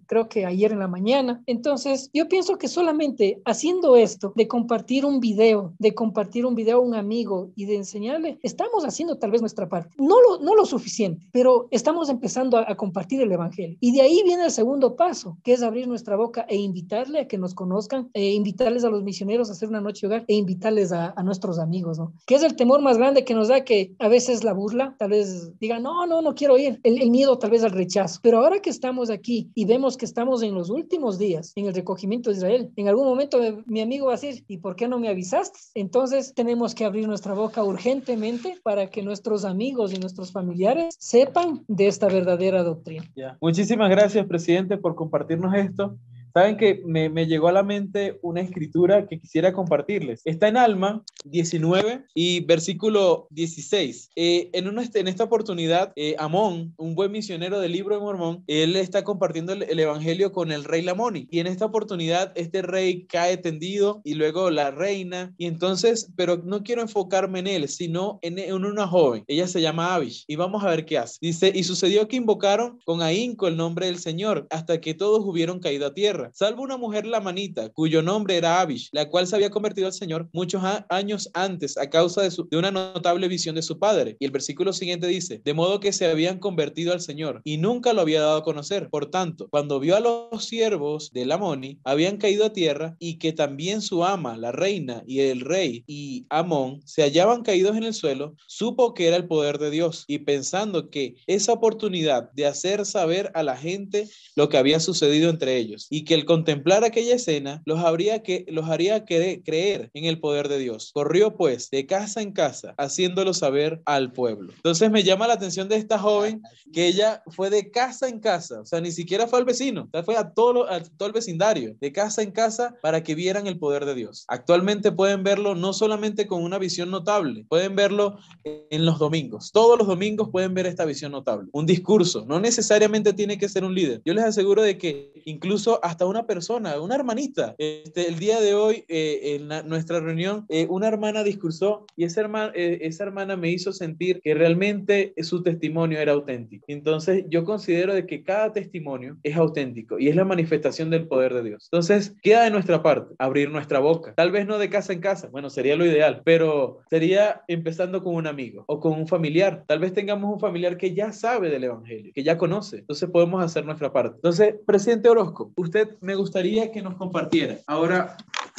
creo que ayer en la mañana. Entonces, yo pienso que solamente haciendo esto, de compartir un video, de compartir un video a un amigo y de enseñarle, estamos haciendo tal vez nuestra parte. No lo, no lo suficiente, pero estamos empezando a, a compartir el Evangelio. Y de ahí viene el segundo paso, que es abrir nuestra boca e invitarle a que nos conozcan, e invitarles a los misioneros a hacer una noche hogar e invitarles a, a nuestros amigos, ¿no? Que es el temor más grande que nos da que a veces la burla, tal vez digan, no, no, no quiero ir, el, el miedo tal vez al rechazo. Pero ahora que estamos aquí y vemos que estamos en los últimos días en el recogimiento de Israel, en algún momento mi amigo va a decir, ¿y por qué no me avisaste? Entonces tenemos que abrir nuestra boca urgentemente para que nuestros amigos y nuestros familiares sepan de esta verdadera doctrina. Yeah. Muchísimas gracias, presidente, por compartirnos esto. Saben que me, me, llegó a la mente una escritura que quisiera compartirles. Está en Alma 19 y versículo 16. Eh, en, una, en esta oportunidad, eh, Amón, un buen misionero del libro de Mormón, él está compartiendo el, el, evangelio con el rey Lamoni. Y en esta oportunidad, este rey cae tendido y luego la reina. Y entonces, pero no quiero enfocarme en él, sino en, en una joven. Ella se llama Abish. Y vamos a ver qué hace. Dice, y sucedió que invocaron con ahínco el nombre del Señor hasta que todos hubieron caído a tierra salvo una mujer lamanita, cuyo nombre era Abish, la cual se había convertido al Señor muchos años antes a causa de, de, una notable visión de su padre. Y el versículo siguiente dice, de modo que se habían convertido al Señor y nunca lo había dado a conocer. Por tanto, cuando vio a los siervos de Lamoni, habían caído a tierra y que también su ama, la reina y el rey y Amón se hallaban caídos en el suelo, supo que era el poder de Dios y pensando que esa oportunidad de hacer saber a la gente lo que había sucedido entre ellos y que el contemplar aquella escena los, habría que, los haría querer, creer en el poder de Dios. Corrió pues de casa en casa, haciéndolo saber al pueblo. Entonces me llama la atención de esta joven que ella fue de casa en casa, o sea, ni siquiera fue al vecino, fue a todo, a todo el vecindario, de casa en casa para que vieran el poder de Dios. Actualmente pueden verlo no solamente con una visión notable, pueden verlo en los domingos. Todos los domingos pueden ver esta visión notable. Un discurso, no necesariamente tiene que ser un líder. Yo les aseguro de que incluso hasta hasta una persona, una hermanita. Este, el día de hoy, eh, en nuestra reunión, eh, una hermana discursó y esa hermana, eh, esa hermana me hizo sentir que realmente su testimonio era auténtico. Entonces, yo considero de que cada testimonio es auténtico y es la manifestación del poder de Dios. Entonces, queda de nuestra parte abrir nuestra boca. Tal vez no de casa en casa, bueno, sería lo ideal, pero sería empezando con un amigo o con un familiar. Tal vez tengamos un familiar que ya sabe del Evangelio, que ya conoce. Entonces, podemos hacer nuestra parte. Entonces, presidente Orozco, usted me gustaría que nos compartiera ahora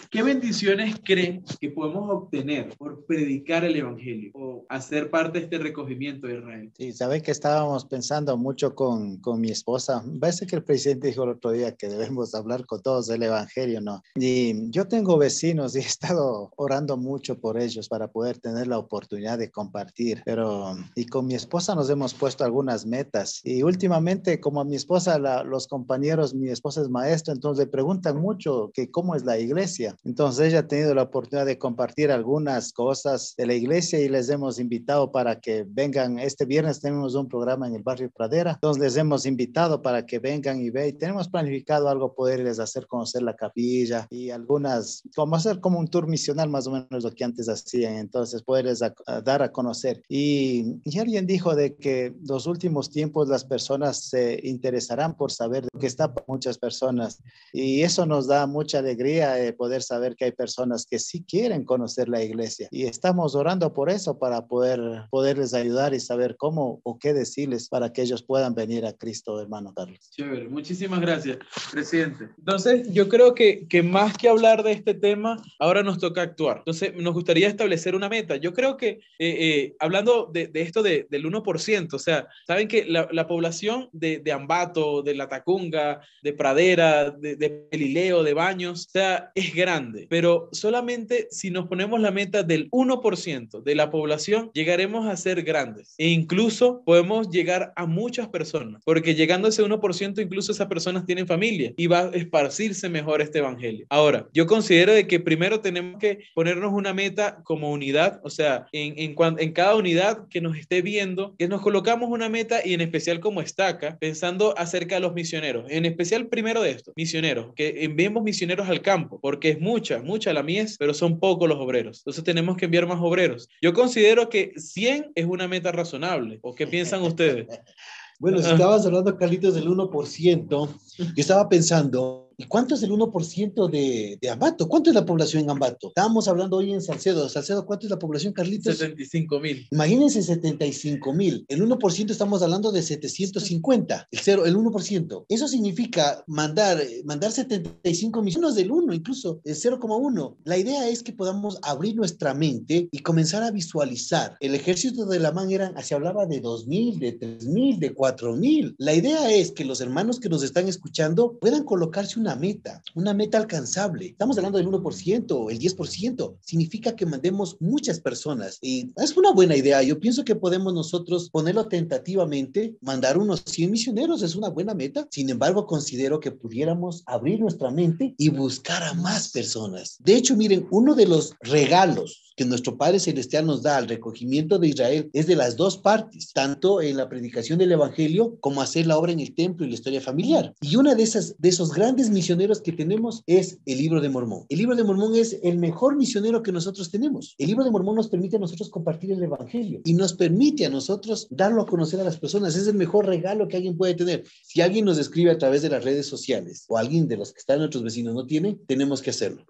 ¿Qué bendiciones creen que podemos obtener por predicar el Evangelio o hacer parte de este recogimiento de Israel? Sí, saben que estábamos pensando mucho con, con mi esposa. Parece que el presidente dijo el otro día que debemos hablar con todos del Evangelio, ¿no? Y yo tengo vecinos y he estado orando mucho por ellos para poder tener la oportunidad de compartir. Pero, y con mi esposa nos hemos puesto algunas metas. Y últimamente, como a mi esposa, los compañeros, mi esposa es maestra, entonces le preguntan mucho que cómo es la iglesia. Entonces ella ha tenido la oportunidad de compartir algunas cosas de la iglesia y les hemos invitado para que vengan. Este viernes tenemos un programa en el barrio Pradera, entonces les hemos invitado para que vengan y vean. Tenemos planificado algo poderles hacer conocer la capilla y algunas, como hacer como un tour misional más o menos lo que antes hacían, entonces poderles dar a conocer. Y, y alguien dijo de que los últimos tiempos las personas se interesarán por saber de qué está para muchas personas y eso nos da mucha alegría de poder saber que hay personas que sí quieren conocer la iglesia y estamos orando por eso para poder poderles ayudar y saber cómo o qué decirles para que ellos puedan venir a Cristo, hermano Carlos. Chévere, muchísimas gracias, presidente. Entonces, yo creo que, que más que hablar de este tema, ahora nos toca actuar. Entonces, nos gustaría establecer una meta. Yo creo que, eh, eh, hablando de, de esto de, del 1%, o sea, saben que la, la población de, de, Ambato, de La Tacunga, de Pradera, de, de de Baños, o sea, es grande pero solamente si nos ponemos la meta del 1% de la población, llegaremos a ser grandes. E incluso podemos llegar a muchas personas, porque llegando a ese 1%, incluso esas personas tienen familia y va a esparcirse mejor este evangelio. Ahora, yo considero de que primero tenemos que ponernos una meta como unidad, o sea, en, en, en cada unidad que nos esté viendo, que nos colocamos una meta y en especial como estaca, pensando acerca de los misioneros, en especial primero de esto, misioneros, que enviemos misioneros al campo, porque es mucha, mucha la mies, pero son pocos los obreros. Entonces tenemos que enviar más obreros. Yo considero que 100 es una meta razonable. ¿O qué piensan ustedes? Bueno, si estabas hablando, Carlitos, del 1%, yo estaba pensando ¿Y cuánto es el 1% de, de, Ambato? ¿Cuánto es la población en Ambato? Estábamos hablando hoy en Salcedo. Salcedo, ¿cuánto es la población, Carlitos? 75 mil. Imagínense 75 mil. El 1% estamos hablando de 750. El, cero, el 1%. Eso significa mandar, mandar 75 millones del 1, incluso el 0,1. La idea es que podamos abrir nuestra mente y comenzar a visualizar. El ejército de la MAN eran, se hablaba de 2 mil, de 3 mil, de 4 mil. La idea es que los hermanos que nos están escuchando puedan colocarse una una meta, una meta alcanzable. Estamos hablando del 1%, el 10%. Significa que mandemos muchas personas. Y es una buena idea. Yo pienso que podemos nosotros ponerlo tentativamente, mandar unos 100 misioneros, es una buena meta. Sin embargo, considero que pudiéramos abrir nuestra mente y buscar a más personas. De hecho, miren, uno de los regalos que nuestro Padre Celestial nos da al recogimiento de Israel es de las dos partes, tanto en la predicación del Evangelio como hacer la obra en el templo y la historia familiar. Y una de esas de esos grandes misioneros que tenemos es el libro de Mormón. El libro de Mormón es el mejor misionero que nosotros tenemos. El libro de Mormón nos permite a nosotros compartir el Evangelio y nos permite a nosotros darlo a conocer a las personas. Es el mejor regalo que alguien puede tener. Si alguien nos escribe a través de las redes sociales o alguien de los que están nuestros vecinos no tiene, tenemos que hacerlo.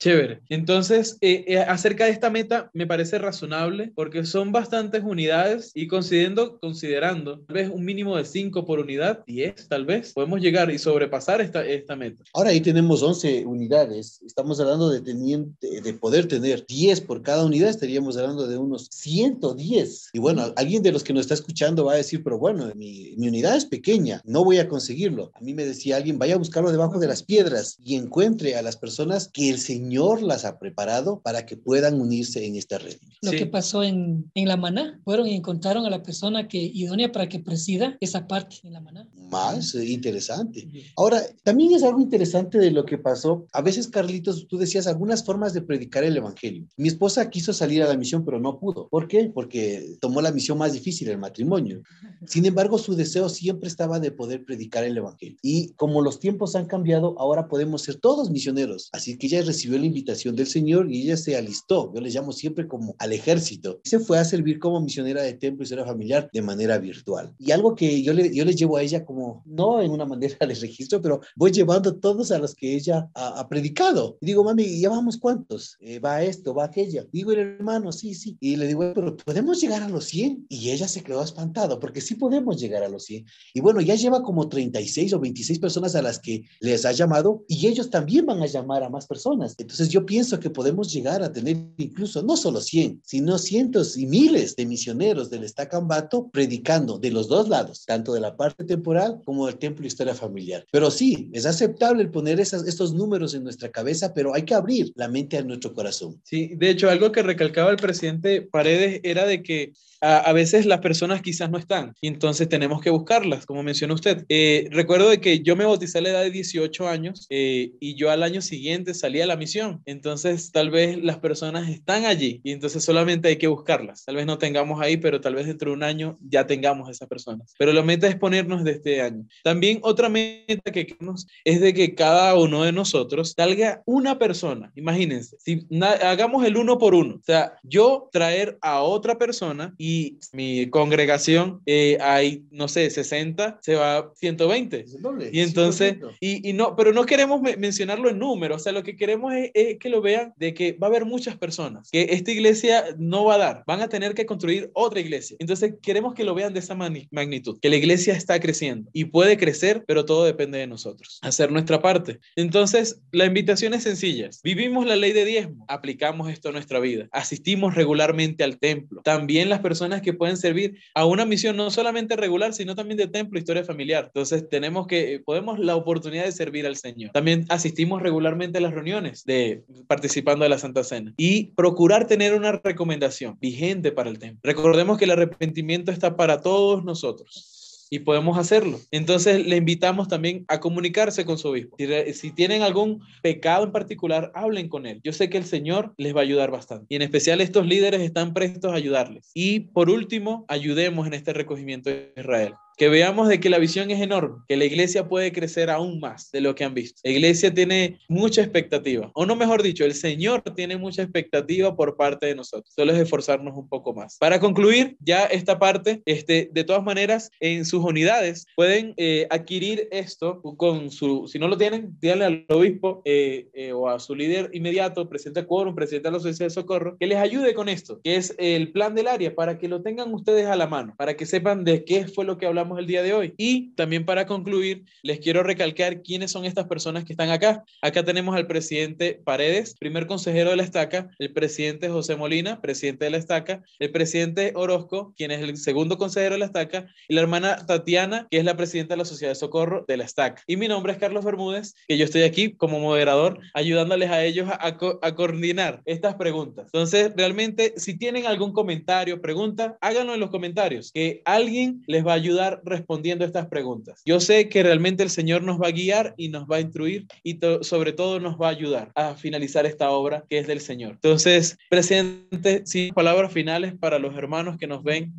Chévere. Entonces, eh, eh, acerca de esta meta, me parece razonable porque son bastantes unidades y considerando, considerando tal vez un mínimo de 5 por unidad, 10 tal vez, podemos llegar y sobrepasar esta, esta meta. Ahora ahí tenemos 11 unidades. Estamos hablando de, teniente, de poder tener 10 por cada unidad, estaríamos hablando de unos 110. Y bueno, alguien de los que nos está escuchando va a decir, pero bueno, mi, mi unidad es pequeña, no voy a conseguirlo. A mí me decía alguien, vaya a buscarlo debajo de las piedras y encuentre a las personas que el Señor Señor las ha preparado para que puedan unirse en esta red. Lo Sí. que pasó en, en La Maná, fueron y encontraron a la persona que idónea para que presida esa parte en La Maná. Más eh, interesante. Ahora, también es algo interesante de lo que pasó. A veces, Carlitos, tú decías algunas formas de predicar el Evangelio. Mi esposa quiso salir a la misión, pero no pudo. ¿Por qué? Porque tomó la misión más difícil, el matrimonio. Sin embargo, su deseo siempre estaba de poder predicar el Evangelio. Y como los tiempos han cambiado, ahora podemos ser todos misioneros. Así que ella recibió la invitación del Señor y ella se alistó. Yo le llamo siempre como al ejército. Se fue a servir como misionera de templo y historia familiar de manera virtual. Y algo que yo le, yo le llevo a ella como, no en una manera de registro, pero voy llevando todos a los que ella ha, ha predicado. Y digo, mami, ¿ya vamos cuántos? Eh, va esto, va aquella. Digo, el hermano, sí, sí. Y le digo, pero ¿podemos llegar a los 100? Y ella se quedó espantado, porque sí podemos llegar a los 100. Y bueno, ya lleva como 36 o 26 personas a las que les ha llamado y ellos también van a llamar a más personas. Entonces yo pienso que podemos llegar a tener incluso no solo 100, sino cientos y miles de misioneros del Estacambato predicando de los dos lados, tanto de la parte temporal como del templo y historia familiar. Pero sí, es aceptable el poner esas, estos números en nuestra cabeza, pero hay que abrir la mente a nuestro corazón. Sí, de hecho, algo que recalcaba el presidente Paredes era de que a, a veces las personas quizás no están y entonces tenemos que buscarlas, como mencionó usted. Eh, recuerdo de que yo me bauticé a la edad de 18 años eh, y yo al año siguiente salí a la misión. Entonces, tal vez las personas están allí y entonces solamente hay que buscarlas. Tal vez no tengamos ahí, pero tal vez dentro de un año ya tengamos esas personas. Pero la meta es ponernos de este año. También otra meta que queremos es de que cada uno de nosotros salga una persona. Imagínense, si hagamos el uno por uno, o sea, yo traer a otra persona y mi congregación eh, hay, no sé, 60, se va 120. Es el doble. Y entonces, 100%. y, y no, pero no queremos me- mencionarlo en números, o sea, lo que queremos es, es que lo vean de que va a haber muchas personas, que esta iglesia no va a dar, van a tener que construir otra iglesia. Entonces, queremos que lo vean de esa magnitud, que la iglesia está creciendo y puede crecer, pero todo depende de nosotros, hacer nuestra parte. Entonces, la invitación es sencilla. Vivimos la ley de diezmo, aplicamos esto a nuestra vida, asistimos regularmente al templo. También las personas que pueden servir a una misión no solamente regular, sino también de templo, historia familiar. Entonces, tenemos que, podemos la oportunidad de servir al Señor. También asistimos regularmente a las reuniones de participando de la Santa Cena y procurar tener una recomendación vigente para el templo. Recordemos que el arrepentimiento está para todos nosotros y podemos hacerlo. Entonces le invitamos también a comunicarse con su obispo. Si, si tienen algún pecado en particular, hablen con él. Yo sé que el Señor les va a ayudar bastante. Y en especial estos líderes están prestos a ayudarles. Y por último, ayudemos en este recogimiento de Israel. Que veamos de que la visión es enorme, que la iglesia puede crecer aún más de lo que han visto. La iglesia tiene mucha expectativa, o no mejor dicho, el Señor tiene mucha expectativa por parte de nosotros. Solo es esforzarnos un poco más. Para concluir ya esta parte, este, de todas maneras, en sus unidades pueden eh, adquirir esto con su, si no lo tienen, díganle al obispo eh, eh, o a su líder inmediato, presidente de quórum, presidente de la Sociedad de Socorro, que les ayude con esto, que es el plan del área, para que lo tengan ustedes a la mano, para que sepan de qué fue lo que hablamos el día de hoy. Y también para concluir, les quiero recalcar quiénes son estas personas que están acá. Acá tenemos al presidente Paredes, primer consejero de la estaca, el presidente José Molina, presidente de la estaca, el presidente Orozco, quien es el segundo consejero de la estaca, y la hermana Tatiana, que es la presidenta de la Sociedad de Socorro de la estaca. Y mi nombre es Carlos Bermúdez, que yo estoy aquí como moderador, ayudándoles a ellos a, a co- a coordinar estas preguntas. Entonces, realmente, si tienen algún comentario, pregunta, háganlo en los comentarios, que alguien les va a ayudar respondiendo estas preguntas. Yo sé que realmente el Señor nos va a guiar y nos va a instruir y to- sobre todo nos va a ayudar a finalizar esta obra que es del Señor. Entonces, presidente, sí, palabras finales para los hermanos que nos ven.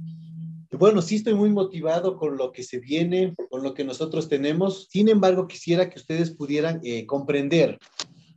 Bueno, sí estoy muy motivado con lo que se viene, con lo que nosotros tenemos. Sin embargo, quisiera que ustedes pudieran eh, comprender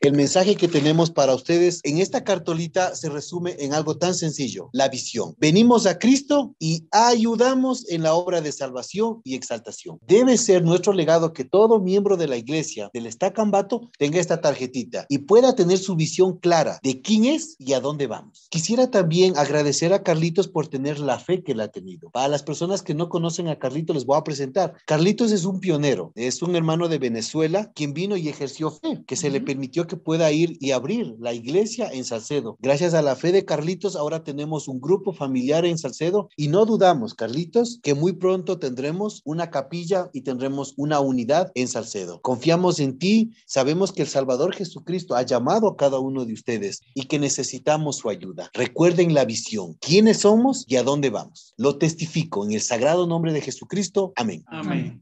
el mensaje que tenemos para ustedes en esta cartolita se resume en algo tan sencillo, la visión. Venimos a Cristo y ayudamos en la obra de salvación y exaltación. Debe ser nuestro legado que todo miembro de la iglesia del Estacambato tenga esta tarjetita y pueda tener su visión clara de quién es y a dónde vamos. Quisiera también agradecer a Carlitos por tener la fe que él ha tenido. Para las personas que no conocen a Carlitos, les voy a presentar. Carlitos es un pionero, es un hermano de Venezuela quien vino y ejerció fe, que se le permitió que pueda ir y abrir la iglesia en Salcedo. Gracias a la fe de Carlitos, ahora tenemos un grupo familiar en Salcedo y no dudamos, Carlitos, que muy pronto tendremos una capilla y tendremos una unidad en Salcedo. Confiamos en ti, sabemos que el Salvador Jesucristo ha llamado a cada uno de ustedes y que necesitamos su ayuda. Recuerden la visión, quiénes somos y a dónde vamos. Lo testifico en el sagrado nombre de Jesucristo. Amén. Amén.